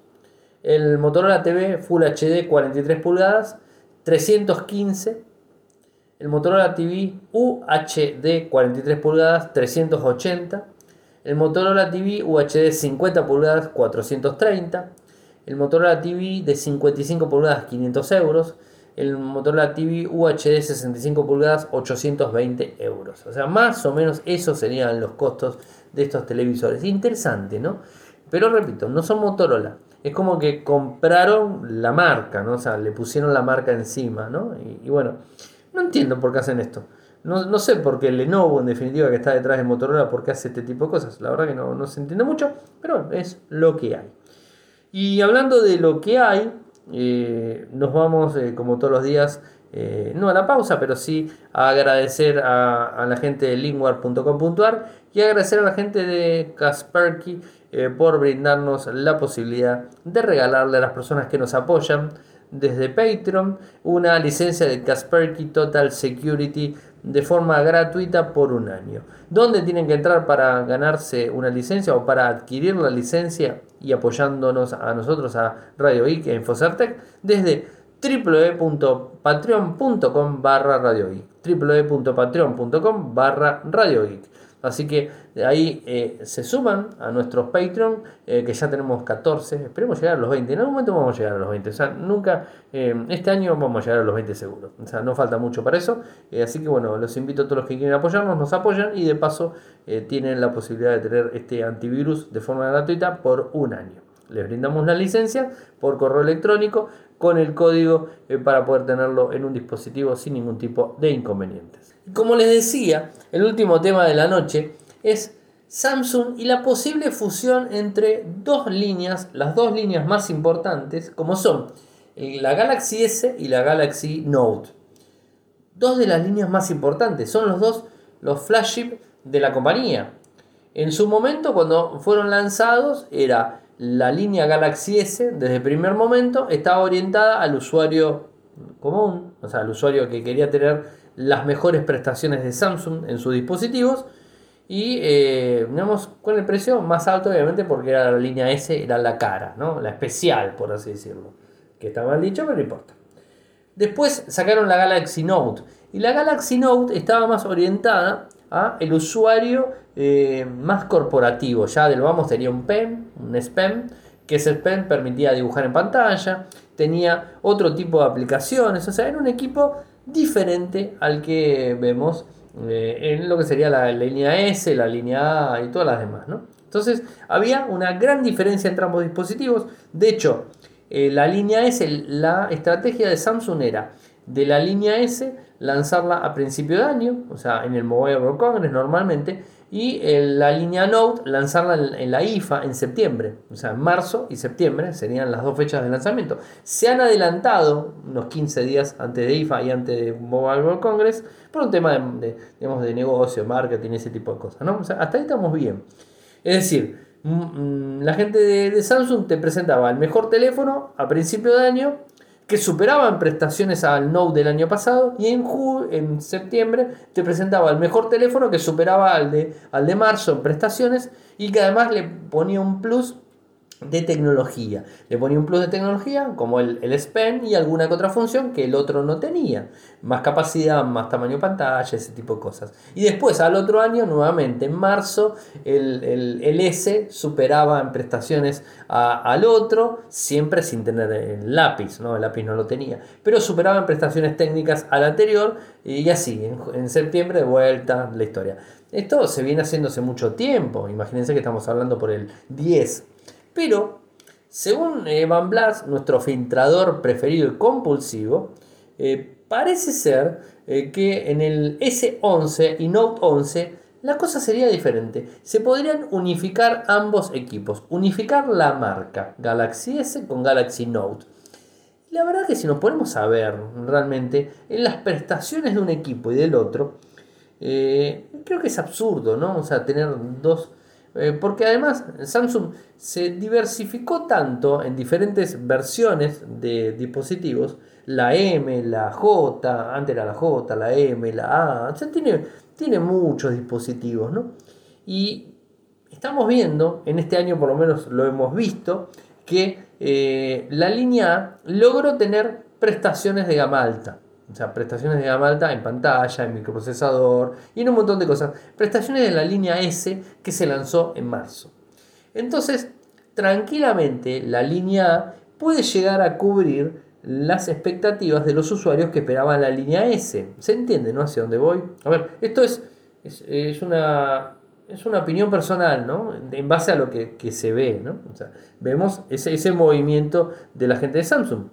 El Motorola TV Full HD 43 pulgadas, 315. El Motorola TV UHD 43 pulgadas, 380. El Motorola TV UHD 50 pulgadas, 430 el Motorola TV de 55 pulgadas 500 euros, el Motorola TV UHD 65 pulgadas 820 euros. O sea, más o menos esos serían los costos de estos televisores. Interesante, ¿no? Pero repito, no son Motorola. Es como que compraron la marca, ¿no? O sea, le pusieron la marca encima, ¿no? Y, bueno, no entiendo por qué hacen esto. No, sé por qué Lenovo, en definitiva, que está detrás de Motorola, por qué hace este tipo de cosas. La verdad que no, no se entiende mucho, pero es lo que hay. Y hablando de lo que hay, eh, nos vamos, eh, como todos los días, eh, no a la pausa, pero sí a agradecer a, la gente de lingwar.com.ar y agradecer a la gente de Kasperky por brindarnos la posibilidad de regalarle a las personas que nos apoyan desde Patreon una licencia de Kasperky Total Security de forma gratuita por un año. ¿Dónde tienen que entrar para ganarse una licencia o para adquirir la licencia? Y apoyándonos a nosotros, a Radio Geek e Infocertec, desde www.patreon.com barra Radio www.patreon.com barra Radio Así que ahí eh, se suman a nuestros Patreon, eh, que ya tenemos 14, esperemos llegar a los 20, en algún momento vamos a llegar a los 20, o sea, nunca, eh, este año vamos a llegar a los 20 seguro, o sea, no falta mucho para eso, así que bueno, los invito a todos los que quieren apoyarnos, nos apoyan y de paso tienen la posibilidad de tener este antivirus de forma gratuita por un año. Les brindamos la licencia por correo electrónico con el código para poder tenerlo en un dispositivo sin ningún tipo de inconvenientes. Como les decía, el último tema de la noche es Samsung y la posible fusión entre dos líneas, las dos líneas más importantes, como son la Galaxy S y la Galaxy Note. Dos de las líneas más importantes, son los dos los flagship de la compañía. En su momento, cuando fueron lanzados, era la línea Galaxy S, desde el primer momento, estaba orientada al usuario común, o sea, al usuario que quería tener las mejores prestaciones de Samsung en sus dispositivos y eh, con el precio más alto obviamente porque era la línea S, era la cara, ¿no? la especial por así decirlo, que está mal dicho pero no importa. Después sacaron la Galaxy Note. Y la Galaxy Note estaba más orientada a el usuario eh, más corporativo. Ya del vamos tenía un pen, un S Pen, que ese pen permitía dibujar en pantalla, tenía otro tipo de aplicaciones, o sea, era un equipo diferente al que vemos eh, en lo que sería la, línea S, la línea A y todas las demás, Entonces había una gran diferencia entre ambos dispositivos. De hecho, eh, la línea S, la estrategia de Samsung era de la línea S lanzarla a principio de año, o sea, en el Mobile World Congress normalmente, y la línea Note lanzarla en, la IFA en septiembre, o sea, en marzo y septiembre serían las dos fechas de lanzamiento. Se han adelantado unos 15 días antes de IFA y antes de Mobile World Congress por un tema de, digamos, de negocio, marketing, ese tipo de cosas. ¿no? Hasta ahí estamos bien. Es decir, mm, mm, la gente de, de Samsung te presentaba el mejor teléfono a principio de año que superaban prestaciones al Note del año pasado y en, en septiembre te presentaba el mejor teléfono que superaba al de, al de marzo en prestaciones y que además le ponía un plus de tecnología. Le ponía un plus de tecnología como el, el y alguna que otra función que el otro no tenía. Más capacidad, más tamaño pantalla, ese tipo de cosas. Y después al otro año, nuevamente en marzo, el, el, S superaba en prestaciones al otro, siempre sin tener el lápiz, ¿no? el lápiz no lo tenía. Pero superaba en prestaciones técnicas al anterior y así, en, en septiembre de vuelta la historia. Esto se viene haciendo hace mucho tiempo. Imagínense que estamos hablando por el 10 pero, según Evan Blas, nuestro filtrador preferido y compulsivo, eh, parece ser eh, que en el S11 y Note 11 la cosa sería diferente. Se podrían unificar ambos equipos, unificar la marca Galaxy S con Galaxy Note. La verdad que si nos ponemos a ver realmente en las prestaciones de un equipo y del otro, eh, creo que es absurdo, ¿no? O sea, tener dos eh, porque además Samsung se diversificó tanto en diferentes versiones de dispositivos, la M, la J, antes era la J, la M, la A, o sea, tiene, tiene muchos dispositivos, ¿no? Y estamos viendo, en este año por lo menos lo hemos visto, que eh, la línea A logró tener prestaciones de gama alta. O sea, prestaciones de gama en pantalla, en microprocesador y en un montón de cosas. Prestaciones de la línea S que se lanzó en marzo. Entonces, tranquilamente la línea A puede llegar a cubrir las expectativas de los usuarios que esperaban la línea S. ¿Se entiende, no? Hacia dónde voy. A ver, esto es, es, una, es una opinión personal, ¿no? En base a lo que, se ve, ¿no? O sea, vemos ese, ese movimiento de la gente de Samsung.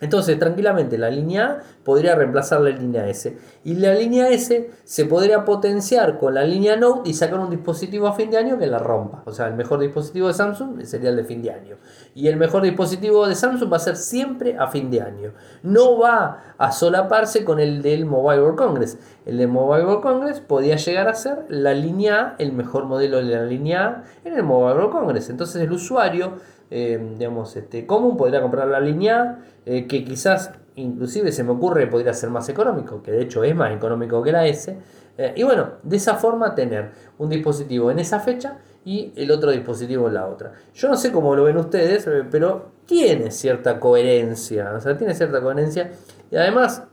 Entonces, tranquilamente, la línea A podría reemplazar la línea S. Y la línea S se podría potenciar con la línea Note y sacar un dispositivo a fin de año que la rompa. O sea, el mejor dispositivo de Samsung sería el de fin de año. Y el mejor dispositivo de Samsung va a ser siempre a fin de año. No va a solaparse con el del Mobile World Congress. El de Mobile World Congress podía llegar a ser la línea A, el mejor modelo de la línea A en el Mobile World Congress. Entonces, el usuario eh, digamos, este, común, podría comprar la línea eh, que quizás inclusive se me ocurre podría ser más económico, que de hecho es más económico que la S. Eh, y bueno, de esa forma tener un dispositivo en esa fecha y el otro dispositivo en la otra. Yo no sé cómo lo ven ustedes, pero tiene cierta coherencia, o sea, tiene cierta coherencia. Y además,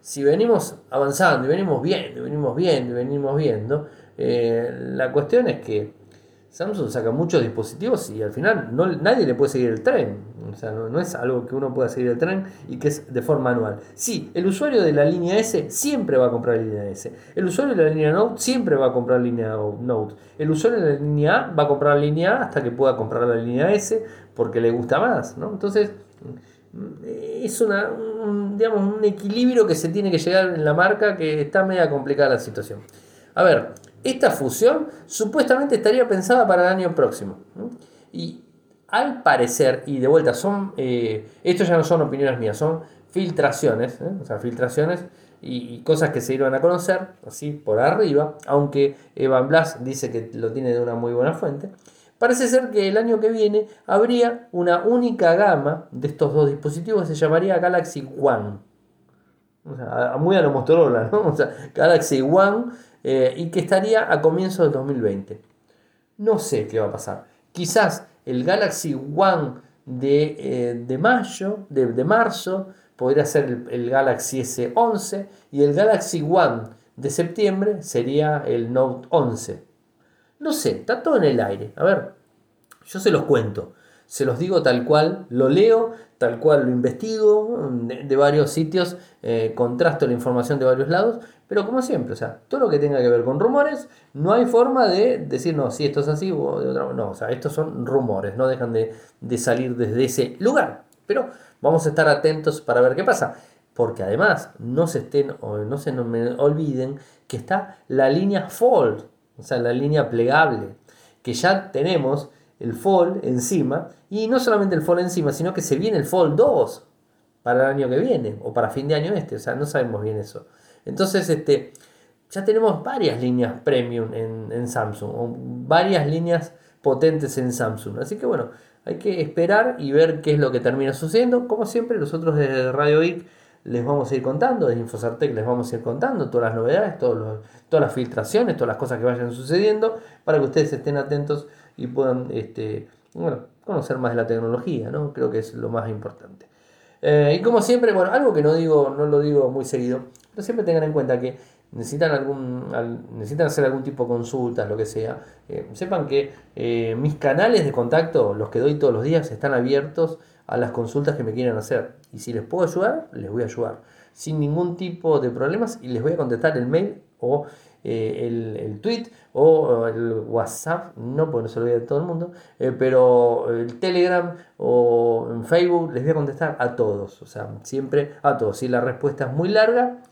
si venimos avanzando y venimos viendo, y venimos viendo, y venimos viendo, la cuestión es que Samsung saca muchos dispositivos y al final no, nadie le puede seguir el tren. O sea, no, es algo que uno pueda seguir el tren y que es de forma anual. Sí, el usuario de la línea S siempre va a comprar línea S. El usuario de la línea Note siempre va a comprar línea Note. El usuario de la línea A va a comprar línea A hasta que pueda comprar la línea S porque le gusta más. ¿no? Entonces, es una, un, digamos, un equilibrio que se tiene que llegar en la marca que está media complicada la situación. A ver, esta fusión supuestamente estaría pensada para el año próximo. Y al parecer, y de vuelta, son, eh, esto ya no son opiniones mías, son filtraciones, ¿eh? o sea, filtraciones y, cosas que se iban a conocer, así por arriba, aunque Evan Blas dice que lo tiene de una muy buena fuente. Parece ser que el año que viene habría una única gama de estos dos dispositivos, se llamaría Galaxy One. O sea, muy a lo Motorola, ¿no? O sea, Galaxy One eh, y que estaría a comienzos del 2020. No sé qué va a pasar. Quizás el Galaxy One de, eh, de mayo, de, marzo, podría ser el, el Galaxy S11 y el Galaxy One de septiembre sería el Note 11. No sé, está todo en el aire. A ver, yo se los cuento, se los digo tal cual, lo leo, tal cual lo investigo de, varios sitios, eh, contrasto la información de varios lados, pero como siempre, o sea, todo lo que tenga que ver con rumores, no hay forma de decir, no, si esto es así o de otra No, o sea, estos son rumores, no dejan de, salir desde ese lugar. Pero vamos a estar atentos para ver qué pasa. Porque además, no se estén, no se olviden que está la línea Fold, o sea, la línea plegable, que ya tenemos el Fold encima, y no solamente el Fold encima, sino que se viene el Fold 2 para el año que viene, o para fin de año este, o sea, no sabemos bien eso. Entonces, este, ya tenemos varias líneas premium en, Samsung, o varias líneas potentes en Samsung. Así que bueno, hay que esperar y ver qué es lo que termina sucediendo. Como siempre, nosotros desde Radio IC les vamos a ir contando, desde Infosartec les vamos a ir contando todas las novedades, todas las filtraciones, todas las cosas que vayan sucediendo, para que ustedes estén atentos y puedan este, bueno, conocer más de la tecnología, ¿no? Creo que es lo más importante. Eh, y como siempre, bueno, algo que no digo, no lo digo muy seguido, pero siempre tengan en cuenta que necesitan algún necesitan hacer algún tipo de consultas, lo que sea, eh, sepan que eh, mis canales de contacto, los que doy todos los días, están abiertos a las consultas que me quieran hacer. Y si les puedo ayudar, les voy a ayudar. Sin ningún tipo de problemas y les voy a contestar el mail o eh, el, tweet o el WhatsApp, no porque no se lo voy a todo el mundo, pero el Telegram o en Facebook les voy a contestar a todos, o sea, siempre a todos. Si la respuesta es muy larga,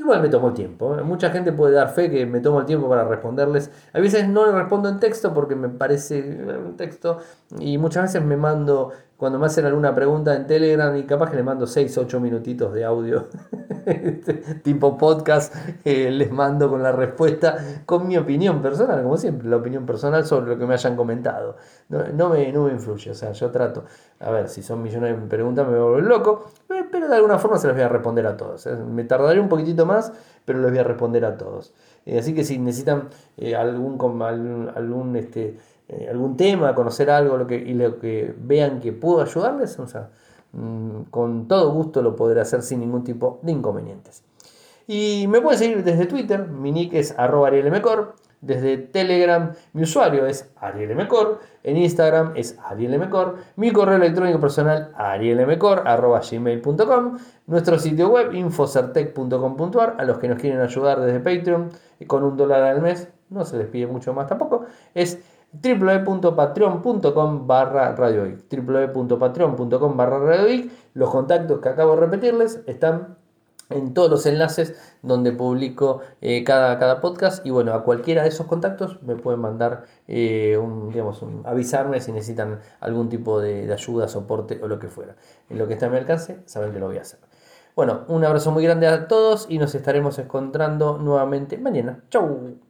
Igual me tomo el tiempo. ¿eh? Mucha gente puede dar fe que me tomo el tiempo para responderles. A veces no le respondo en texto porque me parece un texto. Y muchas veces me mando cuando me hacen alguna pregunta en Telegram y capaz que le mando 6, 8 minutitos de audio, tipo podcast, eh, les mando con la respuesta, con mi opinión personal, como siempre, la opinión personal sobre lo que me hayan comentado. No, me, no me influye, o sea, yo trato, a ver, si son millones de preguntas me vuelvo loco, eh, pero de alguna forma se las voy a responder a todos. Eh. Me tardaré un poquitito más, pero les voy a responder a todos. así que si necesitan algún, algún, algún este, eh, algún tema, conocer algo lo que, y lo que vean que puedo ayudarles, o sea, mm, con todo gusto lo podré hacer sin ningún tipo de inconvenientes. Y me pueden seguir desde Twitter, mi nick es arielmcor, desde Telegram. Mi usuario es arielmcor, en Instagram es arielmcor, mi correo electrónico personal arielmcor.gmail.com, nuestro sitio web infocertec.com.ar, a los que nos quieren ayudar desde Patreon con un dólar al mes, no se les pide mucho más tampoco, es www.patreon.com barra radioic www.patreon.com barra radioic los contactos que acabo de repetirles están en todos los enlaces donde publico eh, cada, cada podcast. Y bueno a cualquiera de esos contactos me pueden mandar eh, un, digamos, avisarme si necesitan algún tipo de, de ayuda soporte o lo que fuera. En lo que está a mi alcance saben que lo voy a hacer. Bueno un abrazo muy grande a todos y nos estaremos encontrando nuevamente mañana. Chau